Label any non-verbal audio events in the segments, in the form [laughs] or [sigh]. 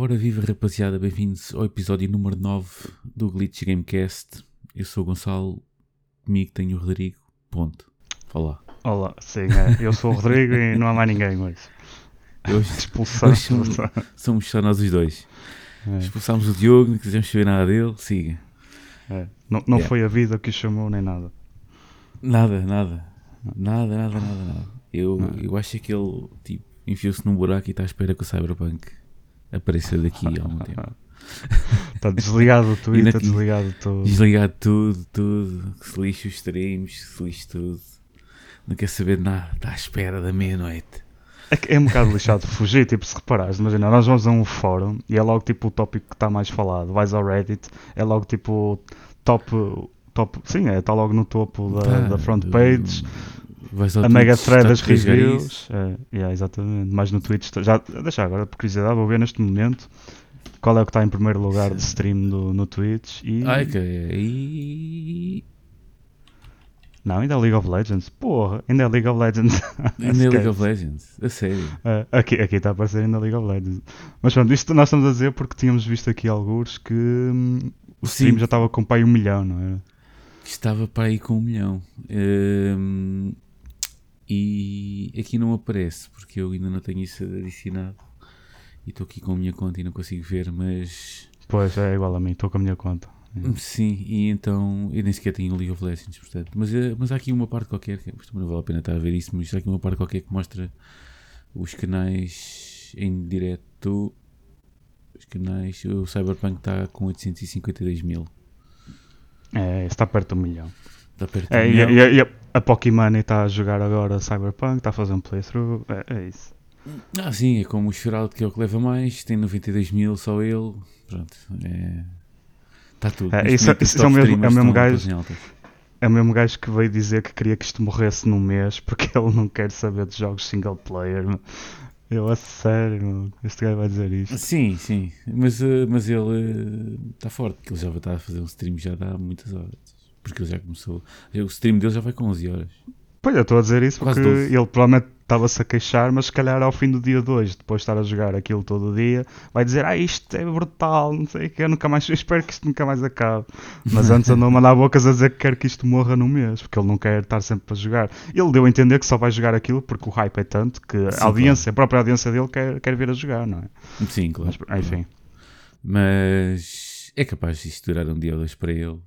Ora, viva rapaziada, bem-vindos ao episódio número 9 do Glitch Gamecast. Eu sou o Gonçalo, comigo tenho o Rodrigo. Ponto. Fala. Olá, sim, é, eu sou o Rodrigo e não há mais ninguém hoje. Hoje, hoje somos, somos só nós os dois. É, Expulsámos o Diogo, não quisemos saber nada dele. Siga. é. Não, não Yeah. foi a vida que o chamou nem nada. Nada, nada. Nada, nada, nada, nada. Eu, eu acho que ele tipo, enfiou-se num buraco e está à espera que o Cyberpunk apareça daqui a algum tempo. Está [laughs] desligado o [laughs] Twitter, Ainda- desligado tudo. Desligado tudo, tudo. Que se lixe os streams, que se lixe tudo. Não quer saber de nada. Está à espera da meia-noite. É, é um bocado lixado fugir, tipo, se reparares, imagina, nós vamos a um fórum e é logo tipo o tópico que está mais falado. Vais ao Reddit, é logo tipo top. top sim, é, está logo no topo da, Tá, da front page. Vais ao a mega thread das reviews. É, yeah, exatamente. Mas no Twitch, já, deixa agora, por curiosidade, vou ver neste momento qual é o que está em primeiro lugar de stream do, no Twitch. E... Ai, que aí. Não, ainda é League of Legends. Porra, ainda é League of Legends. [laughs] Ainda é League of [laughs] Legends. A sério. É, aqui aqui está a aparecer ainda League of Legends. Mas pronto, isto nós estamos a dizer porque tínhamos visto aqui alguns que hum, o Sim. stream já estava com pai um milhão, não é? que estava para aí com um milhão. Hum, e aqui não aparece, porque eu ainda não tenho isso adicionado. E estou aqui com a minha conta e não consigo ver, mas. Pois é igual a mim, estou com a minha conta. Sim, e então eu nem sequer tenho League of Legends, portanto. Mas, eh, mas há aqui uma parte qualquer, que não vale a pena estar a ver isso, mas há aqui uma parte qualquer que mostra os canais em direto. Os canais. O Cyberpunk está com 852 mil. É, está perto do milhão. Perto É, e, e- e a, a Pokémon está a jogar agora Cyberpunk, está a fazer um playthrough. É, é isso. Ah, sim, é como o Shroud que é o que leva mais, tem 92 mil só ele. Pronto, é. Está tudo. É, isso- momento, os isso é o mesmo- é o mesmo gajo-. É o mesmo gajo que veio dizer que queria que isto morresse num mês [laughs] porque ele não quer saber de jogos single player. Eu, a sério, meu, este gajo vai dizer isto. Sim, sim, mas, eh, mas ele está forte, porque ele já vai estar a fazer um stream já dá muitas horas. Porque ele já começou. O stream dele já vai com 11 horas. Pois, eu estou a dizer isso porque 12. ele provavelmente estava-se a queixar, mas se calhar ao fim do dia 2, depois de estar a jogar aquilo todo o dia, vai dizer: Ah, isto é brutal, não sei o que, eu nunca mais, [laughs] eu espero que isto nunca mais acabe. Mas [laughs] antes andou a mandar bocas a dizer que quer que isto morra num mês, porque ele não quer estar sempre a jogar. Ele deu a entender que só vai jogar aquilo porque o hype é tanto que Sim, a audiência, a própria audiência dele quer, quer vir a jogar, não é? Sim, claro. Mas, enfim. Mas é capaz de isto durar um dia ou dois para ele.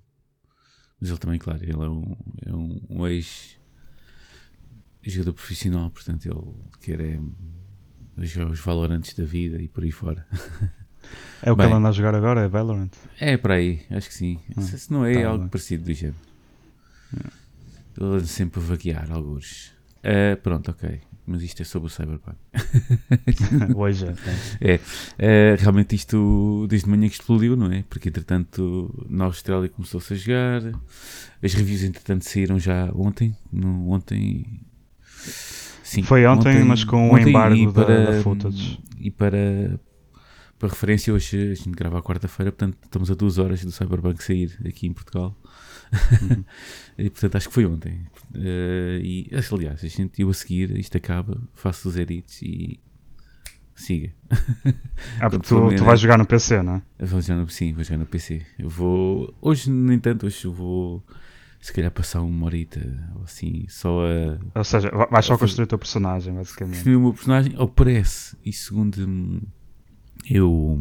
Mas ele também, claro, ele é um, é um, um ex-jogador profissional, portanto ele quer é os valorantes da vida e por aí fora. É o que Bem. ele anda a jogar agora, é Valorant. É para aí, acho que sim. Hum, Se se não é tá algo bem. parecido do género. Ele anda sempre a vaguear alguns. Ah, pronto, ok. Mas isto é sobre o Cyberpunk. [laughs] Hoje é. É, é, realmente isto desde manhã que explodiu, não é? Porque entretanto na Austrália começou-se a jogar, as reviews entretanto saíram já ontem, no, ontem sim, Foi ontem, mas com o ontem, embargo e da- para, da footage. E para, para referência, hoje a gente grava à quarta-feira, portanto estamos a duas horas do Cyberpunk sair aqui em Portugal. Uhum. [laughs] e portanto acho que foi ontem. Eh, e aliás, a gente eu a seguir, isto acaba, faço os edits e siga. Ah, porque [laughs] tu, tu vais jogar no PC, não é? Vou jogar no, sim, vou jogar no PC. Eu vou. Hoje, no entanto, hoje vou se calhar passar uma horita ou assim, só a Ou seja, va- vais só A construir o teu personagem, basicamente. definir o meu personagem, ou parece. E segundo hum, eu.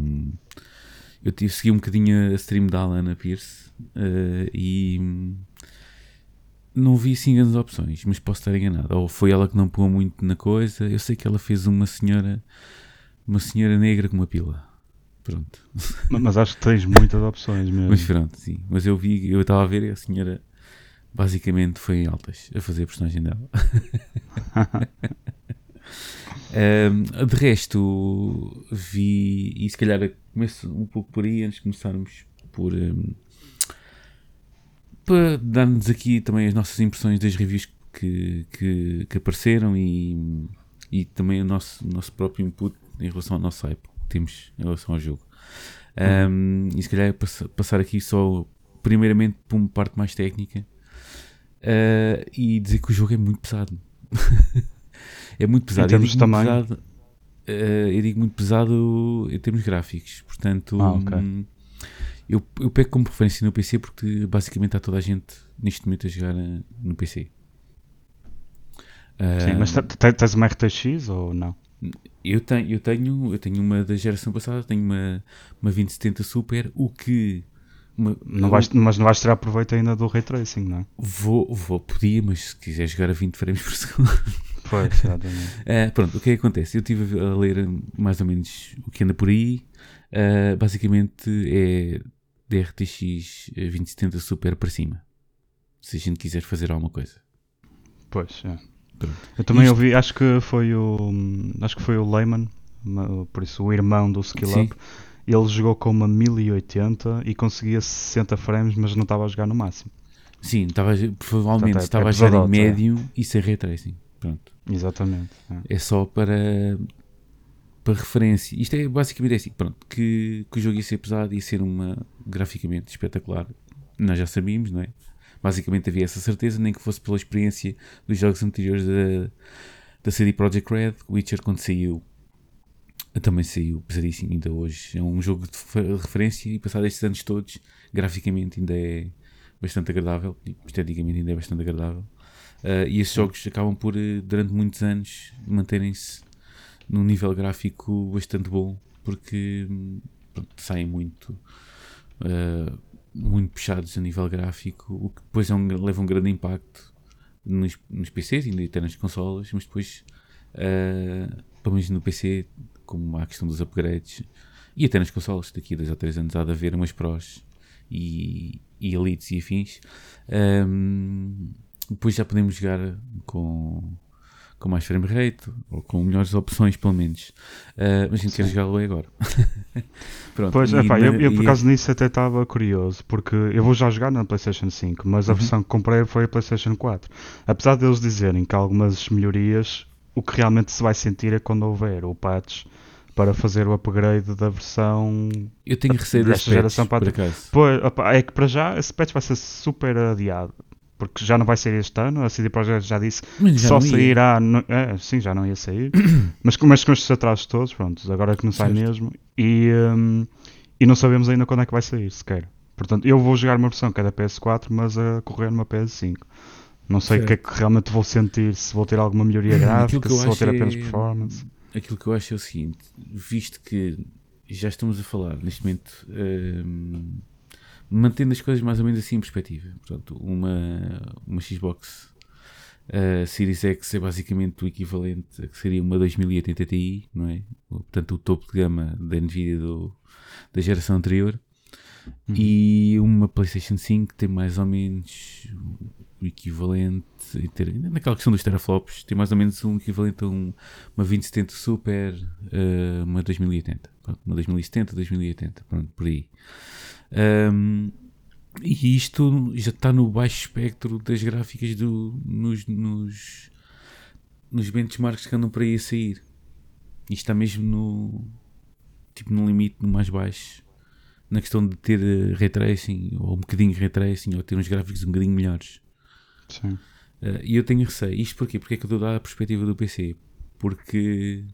Eu tive segui um bocadinho a stream da Alana Pierce eh, e não vi assim grandes opções, mas posso estar enganado. Ou foi ela que não pôs muito na coisa. Eu sei que ela fez uma senhora, uma senhora negra com uma pila. Pronto. Ma- Mas acho que tens muitas opções mesmo. Mas pronto, sim. Mas eu vi, eu estava a ver e a senhora basicamente foi em altas a fazer a personagem dela. [laughs] Ahm, de resto, vi, e se calhar começo um pouco por aí, antes de começarmos por. ahm, para dar-nos aqui também as nossas impressões das reviews que, que, que apareceram e, e também o nosso, nosso próprio input em relação ao nosso hype que temos em relação ao jogo. Um, e se calhar pass- passar aqui só primeiramente por uma parte mais técnica uh, e dizer que o jogo é muito pesado. [laughs] é muito pesado. termos Eu digo de tamanho? pesado, Uh, eu digo muito pesado em termos gráficos. Portanto, Ah, ok. hum, eu, eu pego como preferência no PC porque basicamente há toda a gente neste momento a jogar uh, no PC. Sim, Uh, mas te- te- tens uma RTX ou não? eu, tenho, eu, tenho, eu tenho uma da geração passada, tenho uma, uma 2070 Super, o que. uma- não vais, mas não vais tirar proveito ainda do Ray Tracing, não é? Vou, vou, podia, mas se quiser jogar a 20 frames por [laughs] segundo. Pois, exatamente. Uh, [laughs] pronto, o que é que acontece? Eu estive a ler mais ou menos o que anda por aí. Uh, basicamente é da RTX 2070 Super para cima. Se a gente quiser fazer alguma coisa. Pois, é. Pronto. Eu também Isto- ouvi, acho que foi o. Acho que foi o Lehman, ma- por isso o irmão do Skill Sim. Up. Ele jogou com uma 1080 e conseguia 60 frames, mas não estava a jogar no máximo. Sim, estava, provavelmente é- estava a jogar em pesadote, é. médio e sem ray tracing. Pronto. Exatamente. é. É só para, para referência. Isto é basicamente assim, pronto, que, que o jogo ia ser pesado, ia ser uma graficamente espetacular. Nós já sabíamos, não é? Basicamente havia essa certeza, nem que fosse pela experiência dos jogos anteriores da, da CD Projekt Red. Witcher, quando saiu, também saiu pesadíssimo, ainda hoje. É um jogo de referência e, passado estes anos todos, graficamente ainda é bastante agradável, e esteticamente ainda é bastante agradável. Uh, e esses jogos acabam por, eh, durante muitos anos, manterem-se num nível gráfico bastante bom, porque hum, pronto, saem muito, uh, muito puxados a nível gráfico, o que depois é um, leva um grande impacto nos, nos PCs e até nas consolas, mas depois, uh, pelo menos no PC, como há a questão dos upgrades, e até nas consolas, daqui a 2 ou 3 anos há de haver umas pros e, e elites e afins. Um, depois já podemos jogar com, com mais frame rate ou com melhores opções, pelo menos. Uh, mas a gente quer jogá-lo agora. [laughs] Pronto, Pois, e epá, eu, eu por acaso nisso até estava curioso, porque eu vou já jogar na PlayStation 5, mas a Uhum. versão que comprei foi a PlayStation 4. Apesar deles dizerem que há algumas melhorias, o que realmente se vai sentir é quando houver o patch para fazer o upgrade da versão. eu tenho receio desta geração patch, para-. Pois, opá, é que para já esse patch vai ser super adiado. Porque já não vai sair este ano, a CD Projekt já disse que só sairá. No, é, sim, já não ia sair. [coughs] mas, com- mas com estes atrasos todos, pronto, agora é que não sai Certo. mesmo. E, hum, e não sabemos ainda quando é que vai sair, sequer. Portanto, eu vou jogar uma versão que é da PS4, mas a correr numa PS5. Não sei o que é que realmente vou sentir, se vou ter alguma melhoria gráfica, se vou ter apenas é- performance. Aquilo que eu acho é o seguinte: visto que já estamos a falar neste momento, hum, mantendo as coisas mais ou menos assim em perspectiva, portanto, uma, uma Xbox uh, Series X é basicamente o equivalente a que seria uma 2080 Ti, não é? Portanto, o topo de gama da Nvidia do, da geração anterior. Uhum. E uma PlayStation 5 tem mais ou menos o equivalente, ter, naquela questão dos teraflops, tem mais ou menos um equivalente a um, uma 2070 Super, eh, uma 2080. Pronto, uma 2070, 2080, pronto, por aí. Ahm, e isto já está no baixo espectro das gráficas do, nos, nos, nos benchmarks que andam para aí a sair. Isto está mesmo no tipo no limite, no mais baixo na questão de ter eh, ray tracing ou um bocadinho de ray tracing ou ter uns gráficos um bocadinho melhores. Sim. Eh, E eu tenho receio. Isto porquê? Porque é que eu estou a dar a perspectiva do PC? Porque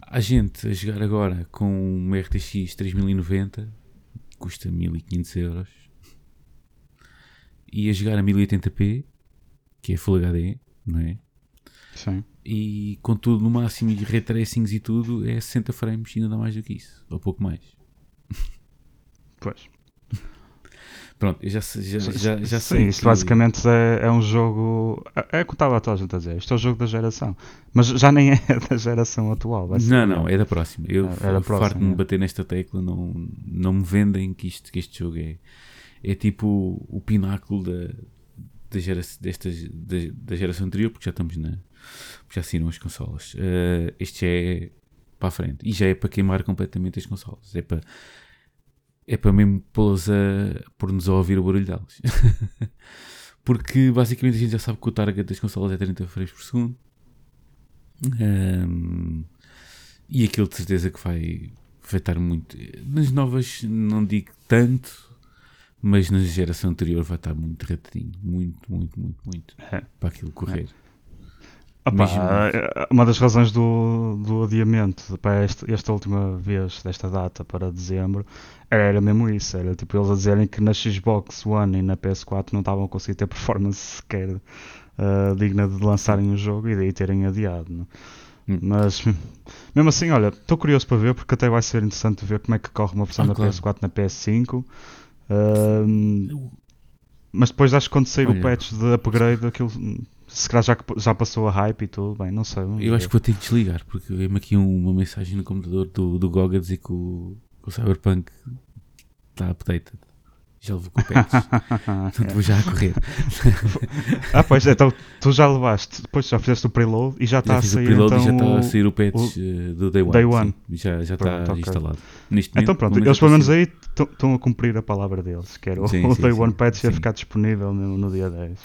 há gente a jogar agora com uma RTX 3090 que custa 1500 euros e a jogar a 1080p que é Full HD, não é? Sim. E com tudo no máximo e ray tracings e tudo é 60 frames e ainda dá mais do que isso, ou pouco mais. Pois. Pronto, eu já, sei- já, já, já Sim, sei. isto que- basicamente é, é um jogo. É, é o que estava a toda a gente a dizer. Isto é o jogo da geração. Mas já nem [laughs] é da geração atual. Não, não, é da próxima. Eu É- é farto-me é. bater nesta tecla, não, não me vendem que, isto, que este jogo é, é tipo o pináculo da, da, gera, destas, da, da geração anterior, porque já estamos na. porque já saíram as consolas. Eh, este já é para a frente e já é para queimar completamente as consolas. É para. É para mesmo pô-las a pôr-nos a ouvir o barulho delas. [laughs] Porque basicamente a gente já sabe que o target das consolas é 30 frames por segundo. Ahm, e aquilo de certeza que vai, estar muito. Nas novas, não digo tanto, mas na geração anterior vai estar muito ratadinho. Muito, muito, muito, muito. É. Para aquilo correr. Opa, Mesmo- eh, uma das razões do, do adiamento para este- esta última vez desta data para dezembro era, mesmo isso, era tipo eles a dizerem que na Xbox One e na PS4 não estavam a conseguir ter performance sequer eh, digna de lançarem o jogo e daí terem adiado. não? Hum. Mas mesmo assim, olha, estou curioso para ver porque até vai ser interessante ver como é que corre uma versão Ah, da claro. PS4 na PS5. Ahm, mas depois acho que quando sair o Olha. patch de upgrade, aquilo se calhar já, já passou a hype e tudo, bem, não sei. Eu acho que vou ter que desligar, porque veio-me aqui um- uma mensagem no computador do, do GOG a dizer que o, que o Cyberpunk está updated. Já levou com o patch. [laughs] Portanto, vou já a correr. [laughs] Ah, pois, então tu já levaste, depois já fizeste o preload e já está já a fiz o sair preload então e já está a o- sair o patch o- eh, do Day One. Day sim. One. Já, já Pronto, está ok. instalado. Neste Então momento, pronto, no eles pelo menos apareceu. aí estão a cumprir a palavra deles, que era o, Sim, [laughs] o sim, Day sim, One patch ia sim. ficar disponível mesmo no dia 10.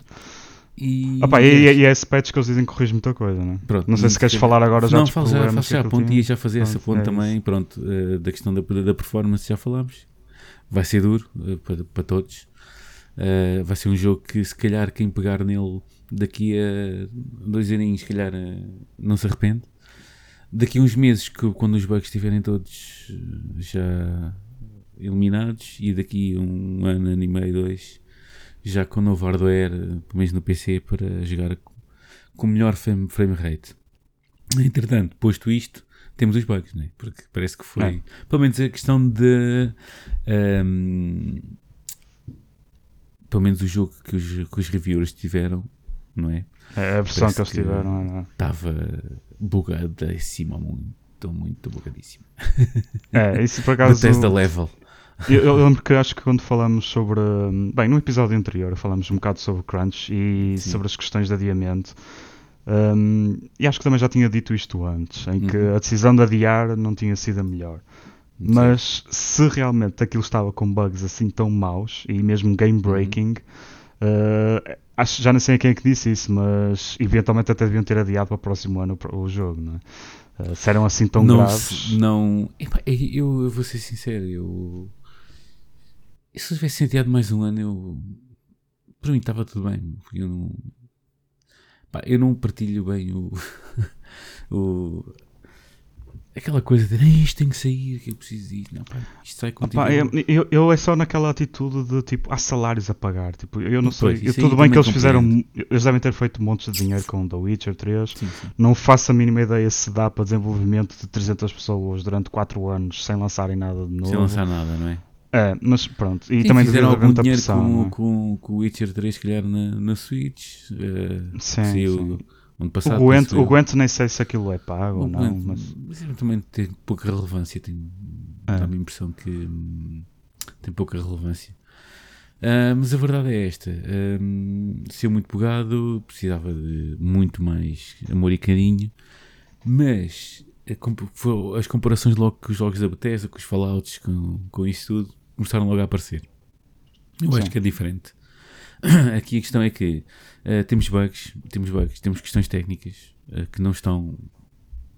E, Opa, e, e, e é esse patch que eles dizem que corrige muita coisa, não é? Pronto, Não sei e se queres falar agora já não, dos já, problemas faço já que a e ia já fazer essa ponte é também. Pronto, eh, da questão da, da performance já falámos. Vai ser duro eh, para, para todos. Eh, vai ser um jogo que, se calhar, quem pegar nele daqui a dois aninhos, se calhar, não se arrepende. Daqui a uns meses, que, quando os bugs estiverem todos já eliminados, e daqui a um ano, ano e meio, dois, já com novo hardware, pelo menos no PC, para jogar com, melhor frame, rate. Entretanto, posto isto, temos os bugs, né? porque parece que foi, É. pelo menos a questão de. ehm, pelo menos o jogo que os, que os reviewers tiveram, não é? É a versão Parece que eles que- tiveram. não é? Estava bugadíssima, muito, muito bugadíssima. É, isso por [laughs] acaso. Bethesda level. Eu, eu lembro que acho que quando falamos sobre. hum, Bem, no episódio anterior falamos um bocado sobre Crunch e Sim. sobre as questões de adiamento. hum, e acho que também já tinha dito isto antes, em que Uhum. a decisão de adiar não tinha sido a melhor. Mas se realmente aquilo estava com bugs assim tão maus e mesmo game breaking, eh, acho, já não sei quem é que disse isso, mas eventualmente até deviam ter adiado para o próximo ano o, jogo, não é? Eh, se eram assim tão não, graves. não eu, eu vou ser sincero, eu se eu tivesse adiado mais um ano, eu para mim estava tudo bem. Eu não, pá, eu não partilho bem o, [laughs] o aquela coisa de "Ei, isto tem que sair, que eu preciso disso. Não, pá, isto sai contigo. Pá, eu, eu, eu é só naquela atitude de tipo, há salários a pagar. Tipo, eu não Pois, sei. eu- tudo bem que eles fizeram. Eles devem ter feito montes de dinheiro com The Witcher 3. Sim, sim. Não faço a mínima ideia se dá para desenvolvimento de 300 pessoas durante 4 anos sem lançarem nada de novo. Sem lançar nada, não é? É, mas pronto. E Sim, também fizeram algum muita dinheiro pressão. com, é? com, com o Witcher 3, se calhar na, na Switch. eh, Sim, sim. ano passado. O Gwent, o Gwent nem sei se aquilo é pago ou não, Gwent, mas mas também tem pouca relevância. Tem, É. Dá-me a impressão que hum, tem pouca relevância. Ah, mas a verdade é esta: hum, ser muito bugado, precisava de muito mais amor e carinho. Mas comp- as comparações logo com os jogos da Bethesda, com os Fallouts, com, com isso tudo, começaram logo a aparecer. Eu Sim. acho que é diferente. [clears throat] Aqui a questão é que ah, temos bugs, temos bugs, temos questões técnicas ah, que não estão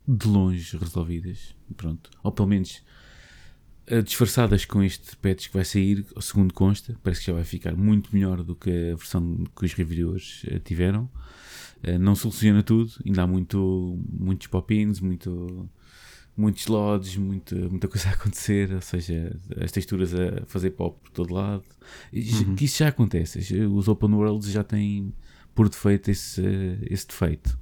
de longe resolvidas, pronto, ou pelo menos eh, disfarçadas com este patch que vai sair, segundo consta, parece que já vai ficar muito melhor do que a versão que os reviewers tiveram. Não soluciona tudo, ainda há muito, muitos pop-ins, muito, muitos LODs, muita, muita coisa a acontecer, ou seja, as texturas a fazer pop por todo lado. Uhum. Que isso já acontece, os open worlds já têm por defeito esse, esse defeito.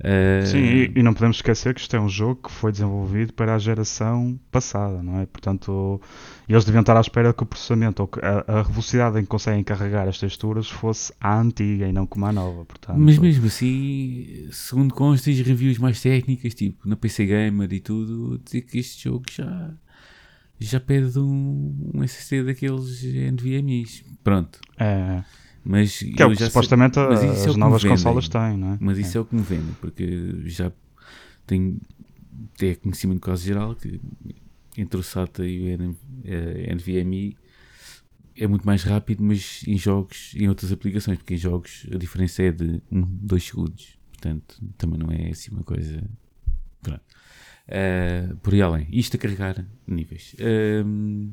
Eh, Sim, e, e não podemos esquecer que isto é um jogo que foi desenvolvido para a geração passada, não é? Portanto, eles deviam estar à espera que o processamento ou que a, a velocidade em que conseguem carregar as texturas fosse a antiga e não como a nova. Portanto, Mas mesmo assim, segundo consta, as reviews mais técnicas, tipo na PC Gamer e tudo, dizer que este jogo já, já pede um, um SSD daqueles NVMe's. Pronto. é, Mas que é o que sei- supostamente isso é as me novas consolas têm, não é? Mas isso é. o que me vende, porque já tenho é conhecimento quase geral que entre o SATA e o N- eh, NVMe é muito mais rápido, mas em jogos e em outras aplicações, porque em jogos a diferença é de 1, 2 segundos. Portanto, também não é assim uma coisa. Pronto. Eh, por aí além. Isto a carregar níveis. Ehm,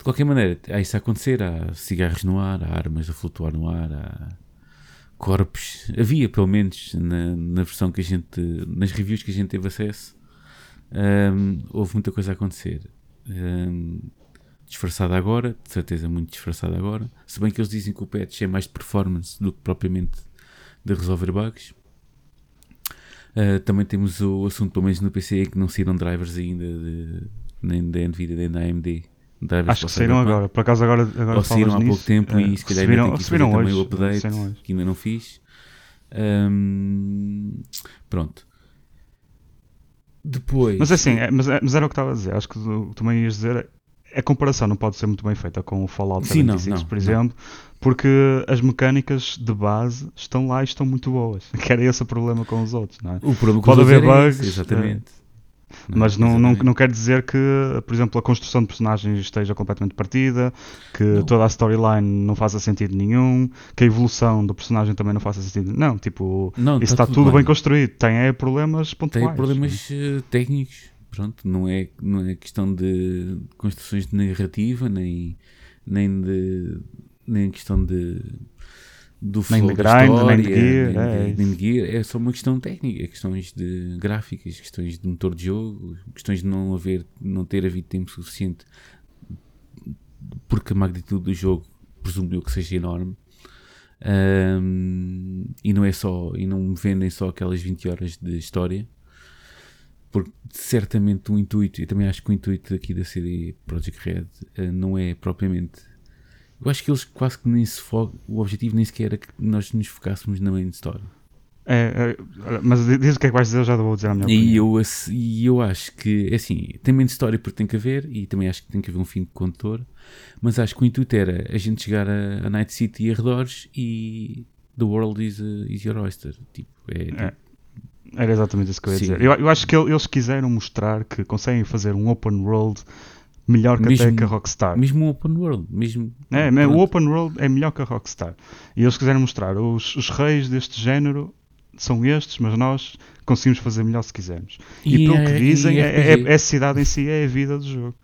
de qualquer maneira, há isso a acontecer. Há cigarros no ar, há armas a flutuar no ar, há corpos. Havia, pelo menos, na, na versão que a gente. nas reviews que a gente teve acesso. Um, houve muita coisa a acontecer. Um, disfarçada agora, de certeza muito disfarçada agora. Se bem que eles dizem que o patch é mais de performance do que propriamente de resolver bugs. Uh, também temos o assunto, pelo menos no PC, que não saíram drivers ainda, de, nem da Nvidia nem da AMD. Drivers Acho que saíram agora, por acaso agora, agora Ou saíram há nisso, pouco tempo e se calhar ainda tem que fazer também hoje, o update, hoje. que ainda não fiz. Um, pronto. Depois. Mas assim, é, mas, é- mas era o que estava a dizer. Acho que tu também ias dizer. A comparação não pode ser muito bem feita com o Fallout Sim, não, 76, não, por não. exemplo, porque as mecânicas de base estão lá e estão muito boas. [laughs] Que era esse o problema com os outros, não é? o problema pode com os haver outros é esse, bugs, Exatamente. Mas não, não, não quer dizer que, por exemplo, a construção de personagens esteja completamente partida, que Não. toda a storyline não faça sentido nenhum, que a evolução do personagem também não faça sentido. Não, tipo, Não, isso tá está tudo bem construído. Tem é, problemas pontuais. Tem problemas eh, técnicos, pronto, não é, não é questão de construções de narrativa, nem, nem de nem questão de do Nem de da grind, história, nem de gear, nem, é de, nem de gear, é só uma questão técnica, questões de gráficas, questões de motor de jogo, questões de não haver, não ter havido tempo suficiente porque a magnitude do jogo presumo eu que seja enorme. Ahm, e não é só, e não me vendem só aquelas 20 horas de história, porque certamente o intuito, e também acho que o intuito aqui da CD Project Red eh, não é propriamente. Eu acho que eles quase que nem se focam, o objetivo nem sequer era que nós nos focássemos na main story. É, é, mas diz o que é que vais dizer, eu já vou dizer a minha E opinião. eu, ass- e eu acho que, é assim, tem main story porque tem que haver, e também acho que tem que haver um fim de condutor, mas acho que o intuito era a gente chegar a, a Night City e arredores e the world is, uh, is your oyster. Tipo, é, tipo, É. Era exatamente isso que eu ia Sim. dizer. Eu, eu acho que el- eles quiseram mostrar que conseguem fazer um open world melhor que até Mesmo- que a Rockstar. mesmo um open world, mesmo. É, mas o pronto. open world é melhor que a Rockstar. E eles quiseram mostrar os, os reis deste género são estes, mas nós conseguimos fazer melhor se quisermos. E, pelo que é- dizem, e é, é- é a cidade em si é a vida do jogo.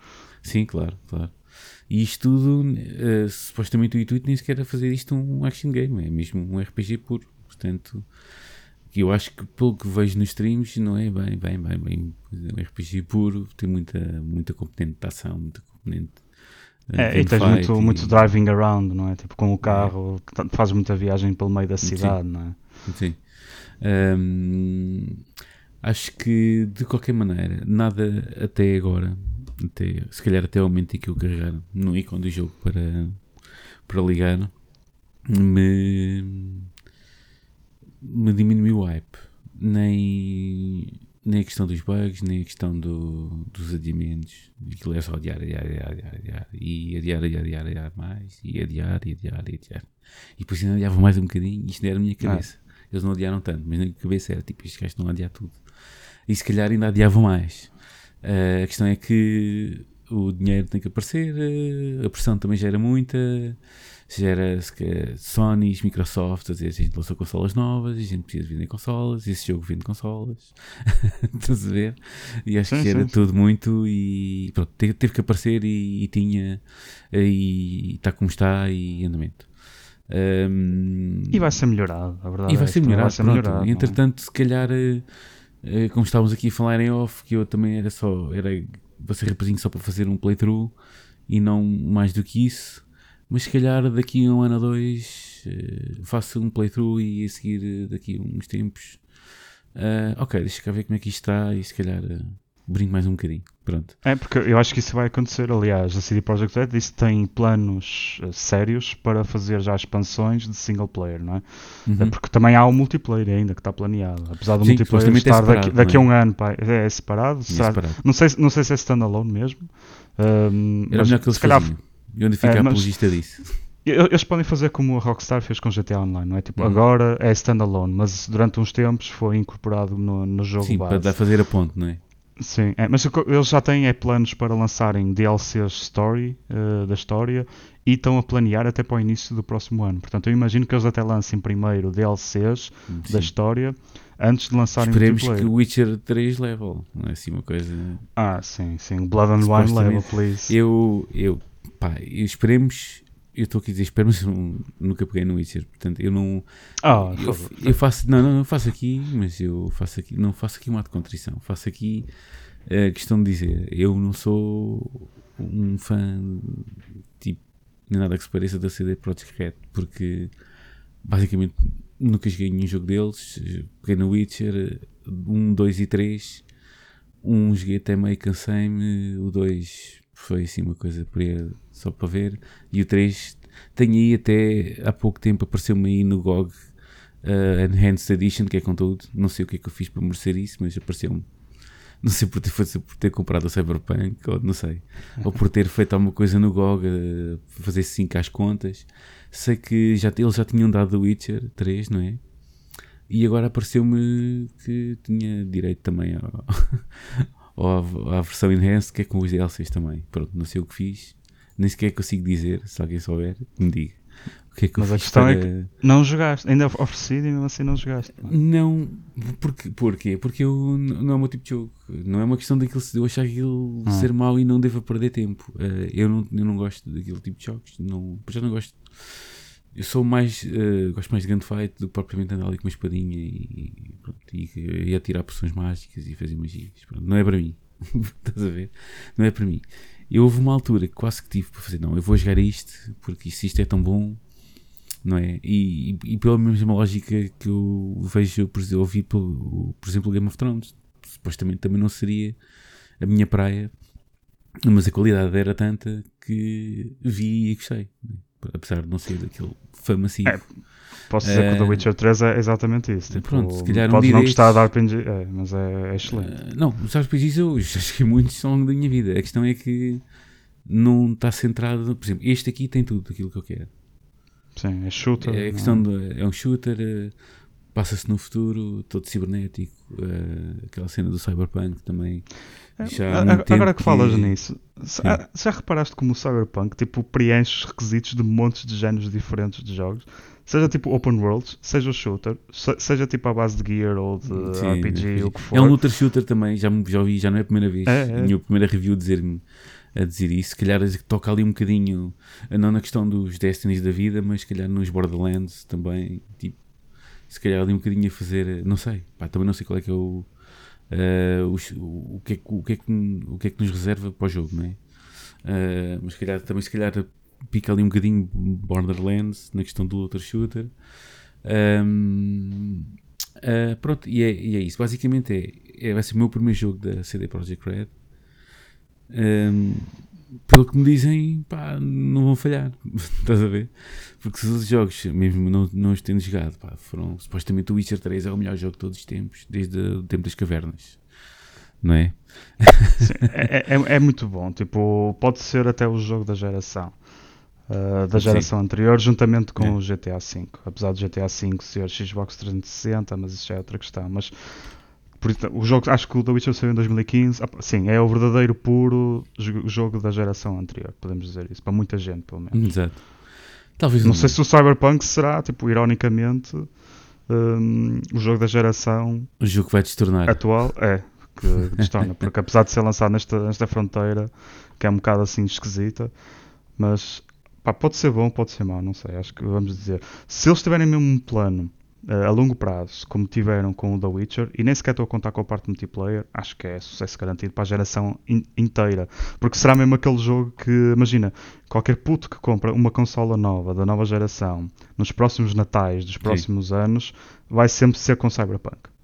Sim, claro, claro. E isto tudo, eh, supostamente o intuito nem sequer é fazer isto um action game, é mesmo um RPG puro. Portanto, que eu acho que pelo que vejo nos streams não é bem, bem, bem, bem um RPG puro, tem muita, muita componente de ação, muita componente eh, É, e tens muito, e- muito driving around, não é? Tipo com o carro, que ta- fazes muita viagem pelo meio da Sim. cidade, não é? Sim. Hum, acho que de qualquer maneira, nada até agora, até, se calhar até o momento em que eu carregar no ícone do jogo para, para ligar, me, me diminuiu o hype. Nem, nem a questão dos bugs, nem a questão do, dos adiamentos. Aquilo é só adiar, adiar, adiar, adiar, adiar, e adiar, adiar, adiar, adiar mais, e adiar, e adiar, e adiar. E depois ainda adiava mais um bocadinho, e isto não era a minha cabeça. Eles não adiaram tanto, mas na minha cabeça era tipo, estes gajos estão a adiar tudo. E se calhar ainda adiavam mais. Ah, a questão é que o dinheiro tem que aparecer, ah, a pressão também já era muita, era se calhar, Sony, Microsoft, a dizer, a gente lançou consolas novas, a gente precisa vender consolas, esse jogo vende consolas. [laughs] Estás a ver? E acho Sim, que era sim, sim. tudo muito e pronto, teve, teve que aparecer e, e tinha, e está como está e andamento. Ahm, E vai ser melhorado, a verdade e vai é ser esta, melhorado, ser pronto. melhorado? Entretanto, se calhar, eh, eh, como estávamos aqui a falar em off, que eu também era só, era ser rapazinho só para fazer um playthrough e não mais do que isso. Mas se calhar daqui a um ano ou dois eh, faço um playthrough e a seguir eh, daqui a uns tempos. eh, ok, deixa cá ver como é que isto está e se calhar eh, brinco mais um bocadinho. Pronto. É, porque eu acho que isso vai acontecer. Aliás, a CD Projekt Red disse que tem planos sérios para fazer já expansões de single player, não é? Uhum. É Porque também há o multiplayer ainda que está planeado. Apesar do Sim, multiplayer é estar daqui, separado, daqui a não um ano, pá, é, é separado. Será- separado. não, sei, se- não sei se é standalone mesmo. Ahm, Era mas melhor que eles se calhar faziam. Eu onde ficar É, mas- apologista disso. [laughs] e- eles podem fazer como a Rockstar fez com GTA Online, não é? Tipo, Uhum. agora é standalone, mas durante uns tempos foi incorporado no, no jogo Sim, base. para fazer a ponte, não é? Sim, é, mas eles já têm é, planos para lançarem DLCs story eh, da história e estão a planear até para o início do próximo ano. Portanto, eu imagino que eles até lancem primeiro DLCs da Sim. história antes de lançarem Esperemos que o Witcher 3 level, não é assim uma coisa. Ah, sim, sim. Blood and Wine level, please. Eu, eu, pá, esperemos, eu estou aqui a dizer não- [laughs] nunca peguei no Witcher. Portanto, eu não. Ah, eu, eu faço. Não, não, eu faço aqui, mas eu faço aqui. Não faço aqui uma de contrição. Faço aqui a questão de dizer: eu não sou um fã, tipo, nem nada que se pareça da CD Projekt Red, porque basicamente nunca joguei nenhum jogo deles. Peguei no Witcher 1, 2 e 3. Um joguei até meio cansei-me, o 2 foi assim uma coisa só para ver. E o 3 tenho aí até há pouco tempo apareceu-me aí no GOG uh, Enhanced Edition, que é com tudo. Não sei o que é que eu fiz para merecer isso, mas apareceu-me. Não sei por ter, por ter comprado o Cyberpunk, ou não sei. Ou por ter feito alguma coisa no GOG, uh, fazer 5 às contas. Sei que já, eles já tinham dado o Witcher 3, não é? E agora apareceu-me que tinha direito também ao, ao- à versão enhanced, que é com os DLCs também. Pronto, não sei o que fiz. Nem sequer consigo dizer, se alguém souber, que me diga. O que é que Mas eu a fiz questão é para- Não jogaste, ainda oferecido e mesmo assim não jogaste. Não, porque, porquê? Porque eu, não é o meu tipo de jogo. Não é uma questão daquilo de eu achar aquilo Ah. ser mau e não devo perder tempo. Eh, eu, não, eu não gosto daquele tipo de jogos. Não, já não gosto. Eu sou mais. eh, gosto mais de gunfight do que propriamente andar ali com uma espadinha e, pronto, e, e atirar poções mágicas e fazer magias. Pronto, não é para mim. [laughs] Estás a ver? Não é para mim. Eu houve uma altura que quase que tive para fazer, não, eu vou jogar isto porque se isto é tão bom, não é? E, e, e pela mesma lógica que eu vejo, por exemplo, ouvi pelo, por exemplo, Game of Thrones, supostamente também não seria a minha praia, mas a qualidade era tanta que vi e gostei, é? apesar de não ser daquele fã massivo. É, Posso dizer que o The Eh, Witcher 3 é exatamente isso. Tipo, pronto, se calhar um podes dia não gostar de RPG, é, mas é, é excelente. Ah, não, depois disso eu já cheguei muitos ao longo da minha vida. A questão é que não está centrado, por exemplo, este aqui tem tudo aquilo que eu quero. Sim, é shooter. É não questão de, é um shooter, eh, passa-se no futuro, todo cibernético, eh, aquela cena do cyberpunk também. É, Agora que falas nisso, se- ah, já reparaste como o Cyberpunk tipo, preenche os requisitos de montes de géneros diferentes de jogos? Seja tipo open world, seja o shooter, se- seja tipo à base de gear ou de Sim, RPG, o que for. É um looter shooter também, já, já ouvi, já não é a primeira vez. É, é. A minha primeira review dizer-me a dizer isso. Se calhar toca ali um bocadinho, não na questão dos Destinies da vida, mas se calhar nos Borderlands também. Tipo, se calhar ali um bocadinho a fazer, não sei, pá, também não sei qual é que é o. eh, os- o, que é, o, que é que, o que é que nos reserva para o jogo, não é? Eh, mas se calhar, também se calhar pica ali um bocadinho Borderlands na questão do looter shooter. Ahm, ah, pronto, e é, e é isso. Basicamente é, é, vai ser o meu primeiro jogo da CD Projekt Red. Ahm, pelo que me dizem, pá, não vão falhar. [laughs] Estás a ver? Porque se os jogos, mesmo não, não os tendo jogado, pá, foram supostamente o Witcher 3 é o melhor jogo de todos os tempos, desde o tempo das cavernas. Não é? É, é- é muito bom. Tipo, pode ser até o jogo da geração. uh, da Sim. geração anterior, juntamente com É. o GTA V. Apesar do GTA V ser Xbox 360, mas isso já é outra questão. Mas por isso, o jogo, acho que o The Witcher saiu em 2015. Ah, sim, é o verdadeiro puro jo- jogo da geração anterior, podemos dizer isso. Para muita gente, pelo menos. Exato. Talvez Não sei se o Cyberpunk será, tipo, ironicamente, um, o jogo da geração o jogo vai destornar. atual é que destona, [laughs] porque apesar de ser lançado nesta, nesta fronteira que é um bocado assim esquisita, mas pá, pode ser bom, pode ser mau, não sei, acho que vamos dizer. Se eles tiverem mesmo um plano a longo prazo, como tiveram com o The Witcher, e nem sequer estou a contar com a parte multiplayer, acho que é sucesso garantido para a geração in- inteira. Porque será mesmo aquele jogo que, imagina, qualquer puto que compra uma consola nova, da nova geração, nos próximos natais dos próximos anos, vai sempre ser com Cyberpunk.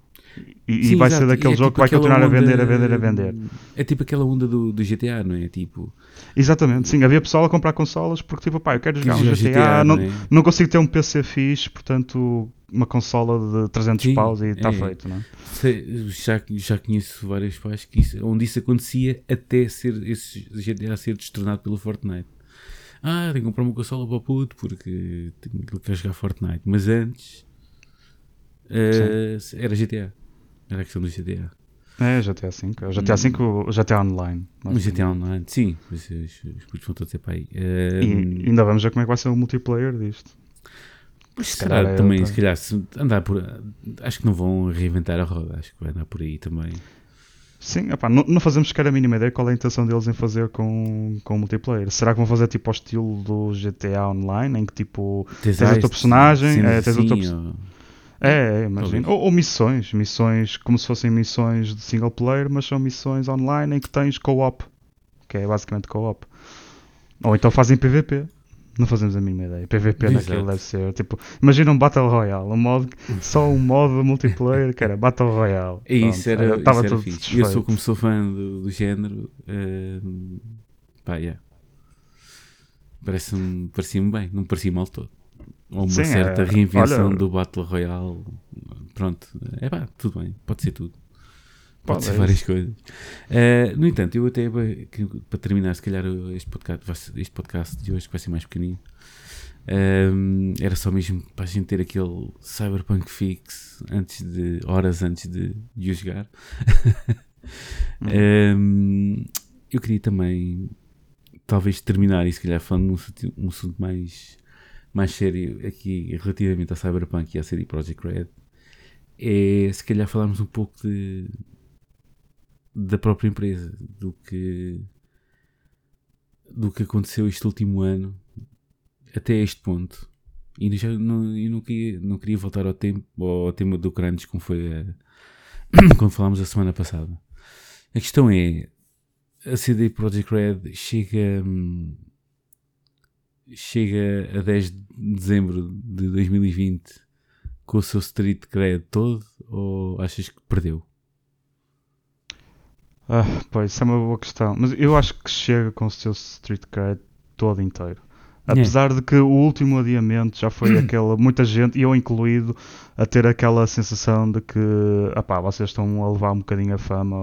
E, e Sim, vai exato. ser daquele E é jogo tipo que vai continuar a vender, a onda- vender, a vender. É tipo aquela onda do, do GTA, não é? Tipo, Exatamente, sim, havia pessoal a comprar consolas porque tipo, pá, eu quero jogar um jogar GTA, não, não é? não consigo ter um PC fixe, portanto, uma consola de 300 Sim, paus e está é. feito, não é? Sei- já, já conheço vários pais que isso, onde isso acontecia até ser esse GTA ser destornado pelo Fortnite. Ah, tenho que comprar uma consola para o puto porque tenho- quer jogar Fortnite. Mas antes eh, era GTA. Era a questão do GTA. É, GTA V. o GTA V, o GTA Online. O GTA Online, sim, os, os, os putos vão todos para aí. E ainda vamos ver como é que vai ser o multiplayer disto. Mas se calhar, calhar é também, outra. se calhar, se andar por. Acho que não vão reinventar a roda, acho que vai andar por aí também. Sim, epá, não, não fazemos sequer a mínima ideia qual é a intenção deles em fazer com, com multiplayer. Será que vão fazer tipo ao estilo do GTA Online, em que tipo Tens tens, o teu ice, personagem, é, tens o teu assim, ou- É, é, imagino. Ou, ou missões, missões como se fossem missões de single player, mas são missões online em que tens co-op, que é basicamente co-op. Ou então fazem PVP. Não fazemos a mínima ideia. PVP Exato. naquilo deve ser tipo. Imagina um Battle Royale, um modo, só um modo multiplayer que era Battle Royale. É isso, Pronto, era, estava isso era tudo fixe. Eu sou como sou fã do, do género. ehm, pá, yeah. Parece-me, parecia-me bem, não parecia mal todo. Ou uma Sim, certa é, reinvenção olha- do Battle Royale. Pronto, é pá, tudo bem, pode ser tudo. Pode Pode, ser é várias isso. coisas. Eh, no entanto, eu até para terminar, se calhar este podcast, este podcast de hoje que vai ser mais pequenino. ehm, era só mesmo para a gente ter aquele cyberpunk fix antes de horas antes de, de o jogar. [laughs] Ehm, eu queria também talvez terminar e se calhar falando num assunto, um assunto mais, mais sério aqui relativamente ao Cyberpunk e à CD Projekt Red é se calhar falarmos um pouco de da própria empresa do que do que aconteceu este último ano até este ponto. E já não, eu não queria, não queria voltar ao, tempo, ao tema do Crunch como foi a- [coughs] quando falámos a semana passada. A questão é a CD Projekt Red chega hum, chega a 10 de dezembro de 2020 com o seu street cred todo ou achas que perdeu? Ah, pois, isso é uma boa questão. Mas eu acho que chega com o seu Street Cred todo inteiro. Apesar de que o último adiamento já foi [clears throat] aquela. Muita gente, e eu incluído, a ter aquela sensação de que apá, vocês estão a levar um bocadinho a fama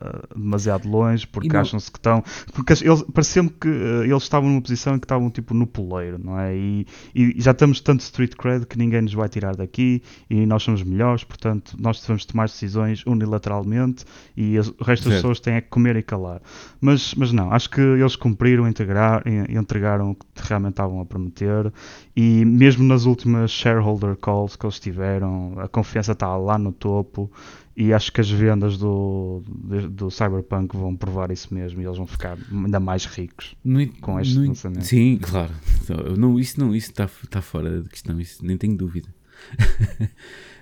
ah, demasiado longe porque não- acham-se que estão. Porque eles, parecia-me que ah, eles estavam numa posição em que estavam tipo no poleiro, não é? E, e já estamos tanto street cred que ninguém nos vai tirar daqui e nós somos melhores, portanto nós devemos tomar decisões unilateralmente e as- o resto das pessoas têm é que comer e calar. Mas, mas não, acho que eles cumpriram, integrar, e entregaram o que realmente estavam a prometer e mesmo nas últimas shareholder calls que eles tiveram, a confiança está lá no topo e acho que as vendas do, do, Cyberpunk vão provar isso mesmo e eles vão ficar ainda mais ricos. No Com este no en- lançamento. Sim, claro. Não, isso não, isso está tá fora de questão, isso nem tenho dúvida. [laughs]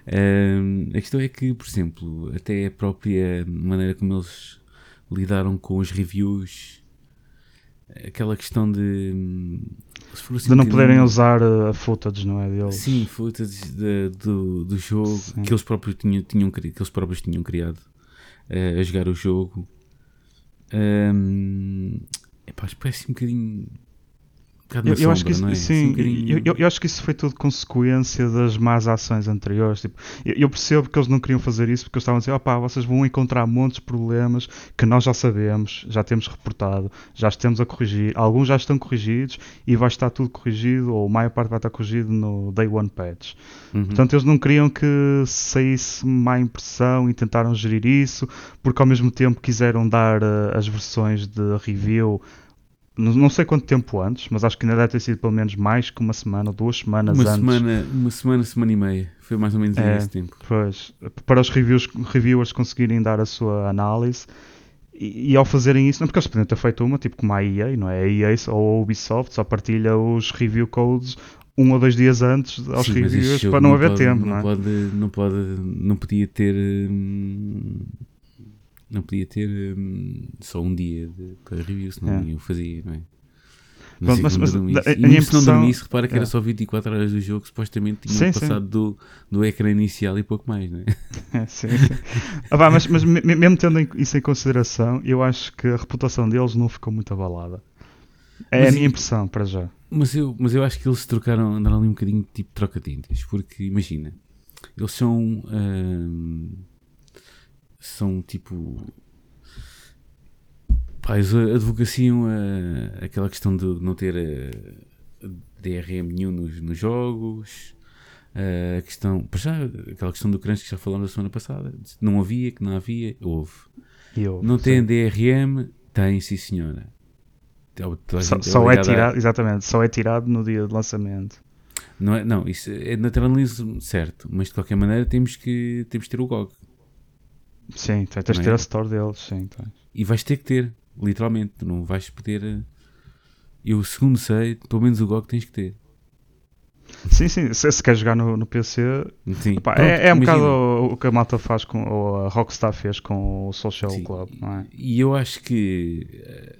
Hum, a questão é que, por exemplo, até a própria maneira como eles lidaram com os reviews, aquela questão de. assim De não poderem bocadinho- usar uh, a footage, não é? Deles. Sim, footage de- do, do jogo Sim. que eles próprios tinham, tinham, que eles próprios tinham criado eh, a jogar o jogo. Um, epá, parece um bocadinho. Bocado Eu, eu acho que isso, é? Assim, um sim, bocadinho- eu, eu- acho que isso foi tudo consequência das más ações anteriores. Tipo, eu, eu percebo que eles não queriam fazer isso porque eles estavam a dizer: opá, vocês vão encontrar montes de problemas que nós já sabemos, já temos reportado, já estamos a corrigir. Alguns já estão corrigidos e vai estar tudo corrigido, ou a maior parte vai estar corrigido no Day One Patch. Uhum. Portanto, eles não queriam que saísse má impressão e tentaram gerir isso, porque ao mesmo tempo quiseram dar eh, as versões de review. Não não sei quanto tempo antes, mas acho que ainda deve ter sido pelo menos mais que uma semana ou duas semanas uma antes. semana, uma semana, semana e meia. Foi mais ou menos É. esse tempo. Pois, para os reviews, reviewers conseguirem dar a sua análise. E, e ao fazerem isso, não porque eles podiam ter feito uma, tipo como a EA, não é? A EA ou a Ubisoft só partilha os review codes um ou dois dias antes aos Sim, para não, haver pode, tempo, não não é? Pode, não pode, não podia ter, hum, não podia ter hum, só um dia de, para review, senão É. o fazia, não é? Não Pronto, mas- mas dormisse. a- a E mesmo se não impressão- dormisse, repara que é. era só 24 horas do jogo, supostamente tinham Sim, sim. passado do, do ecrã inicial e pouco mais, não é? [laughs] É, sim, sim. Ah, pá, mas, mas me- mesmo tendo isso em consideração, eu acho que a reputação deles não ficou muito abalada. É Mas a minha impressão, para já. Mas eu, mas eu acho que eles trocaram, andaram ali um bocadinho tipo troca-tintas, porque imagina, eles são. hum, são tipo. Pá, eles advocaciam a, aquela questão de não ter eh, DRM nenhum nos, nos jogos, eh, a questão. Para já, aquela questão do crunch que já falamos na semana passada. Não havia, que não havia, houve. E eu, Não tem DRM? Tem, sim senhora. A Só, gente só é obrigada a- tirado, exatamente, só é tirado no dia de lançamento. Não, é, não, isso é naturalismo, certo, mas de qualquer maneira temos que, temos que ter o GOG. Sim, tens de ter a store deles, sim. tens. E vais ter que ter, literalmente. Não vais poder. eh, Eu, segundo sei, pelo menos o GOG tens que ter. Sim, sim, se, se quer jogar no, no PC, Sim. pá, Pronto, é, é um bocado o, o que a malta faz com, ou a Rockstar fez com o Social Sim. Club, não é? E eu acho que. eh,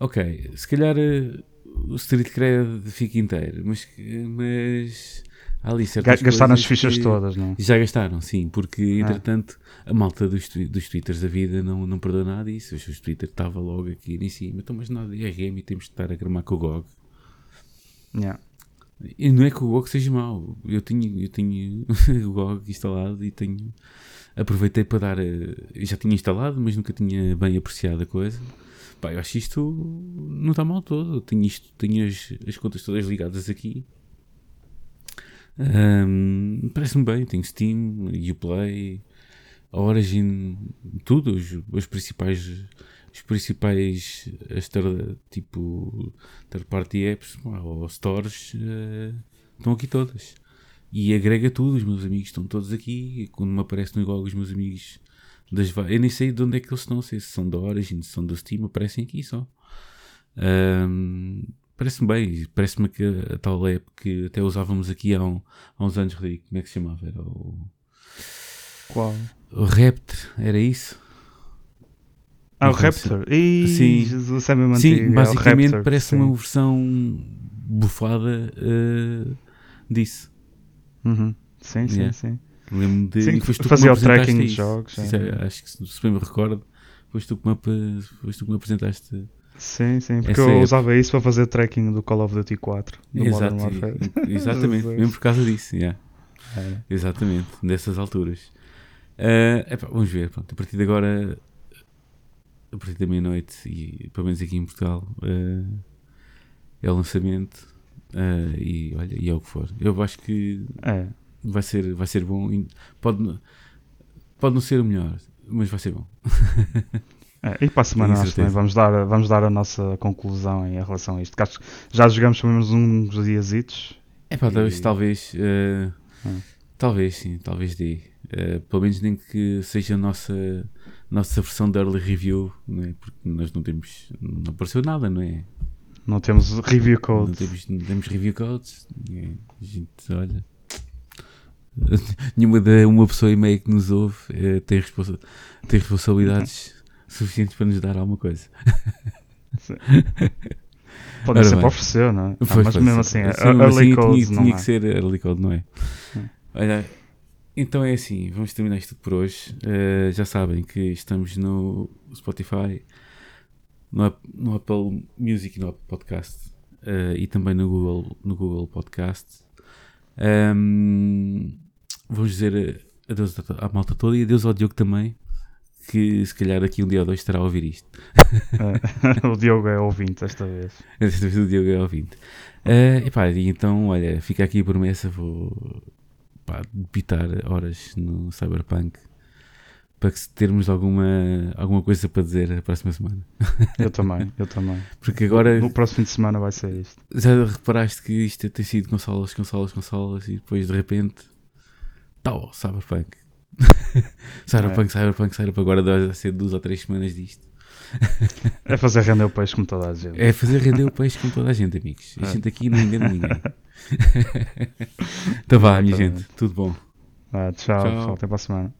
ok, se calhar eh, o Street Cred fica inteiro, mas, mas há ali certas Gastaram as fichas que todas, não é? Já gastaram, sim, porque Ah. entretanto a malta dos, dos twitters da vida não, não perdoa nada disso. Os Twitter estava logo aqui em cima, então, mas nada de RM e temos de estar a gramar com o GOG. Yeah. E não é que o GOG seja mau. Eu tinha, eu tinha [laughs] o GOG instalado e tenho. Aproveitei para dar. já tinha instalado, mas nunca tinha bem apreciado a coisa. Pá, eu acho isto não está mal todo. Tenho, isto, tenho as, as contas todas ligadas aqui. Ahm, Parece-me bem. Tenho Steam, Uplay, a Origin, tudo. Os, os principais. Os principais tipo third party apps ou stores eh, estão aqui todas e agrega tudo, os meus amigos estão todos aqui quando me aparece no GOG os meus amigos das eu nem sei de onde é que eles estão, se são da Origin, se são do Steam, aparecem aqui só Ahm, parece-me bem, parece-me que a tal app que até usávamos aqui há, um- há uns anos, Rodrigo, como é que se chamava? Era o, Qual? o Rept, era isso? Ah, o Não. Raptor. Ih, Sim. Jesus, é mesmo Sim, antigo, é basicamente Raptor, parece sim. uma versão bufada eh, disso. Uhum. Sim, sim, Yeah. sim. Lembro-me de. Sim, e foste tu fazia o tracking de jogos, Sim, é. Acho que se bem me recordo, foste tu que me, foste tu que me apresentaste. Sim, sim, porque Essa eu é- usava isso para fazer tracking do Call of Duty 4. Do Exato, Modern Warfare. exatamente, [laughs] mesmo por causa disso. yeah. É. Exatamente, dessas alturas. Epá, vamos ver, pronto, a partir de agora, a partir da meia-noite, e pelo menos aqui em Portugal, ah, é o lançamento. ah, e olha, e é o que for. Eu acho que É. vai ser, vai ser bom. Pode, pode não ser o melhor, mas vai ser bom. [laughs] É, e para a semana nós também vamos dar, vamos dar a nossa conclusão em relação a isto. que acho que já jogamos pelo menos uns diazitos. É pá, talvez, E- talvez, eh, Hum. talvez sim, talvez dê. Eh, pelo menos nem que seja a nossa, nossa versão de early review, não é? Porque nós não temos, não apareceu nada, não é? Não temos review Não code. temos, não temos review codes. é, a gente, olha. [laughs] Nenhuma da uma pessoa e meia que nos ouve eh, tem, responsa tem responsabilidades suficientes para nos dar alguma coisa. Podem Ora sempre bem. oferecer, não é? Ah, Pois, mas pois, mesmo sim. assim, mesmo early assim, codes tinha, não tinha há. que ser early code, não é? Olha, então é assim, vamos terminar isto por hoje. Eh, já sabem que estamos no Spotify, no, no Apple Music e no Apple Podcast eh, e também no Google, no Google Podcast. Ahm, vamos dizer adeus à malta toda e adeus ao Diogo também, que se calhar daqui um dia ou dois estará a ouvir isto. É. [laughs] o Diogo é ouvinte esta vez. [laughs] Desta vez o Diogo é ouvinte. Eh, epá, e então, olha, fica aqui a promessa, vou pá, debitar horas no Cyberpunk para que se termos alguma, alguma coisa para dizer a próxima semana. [laughs] Eu também, eu também. Porque agora No próximo fim de semana vai ser isto. já reparaste que isto tem sido consolas, consolas, consolas e depois de repente tal, Cyberpunk. [laughs] cyberpunk, Cyberpunk, Cyberpunk. Agora vai ser duas ou três semanas disto. É fazer render o peixe como toda a gente. É fazer render o peixe com toda a gente, amigos. A É. gente aqui não engana [laughs] ninguém. então vá, minha Exatamente. gente. Tudo bom. Ah, tchau, Tchau. pessoal. Até para a semana.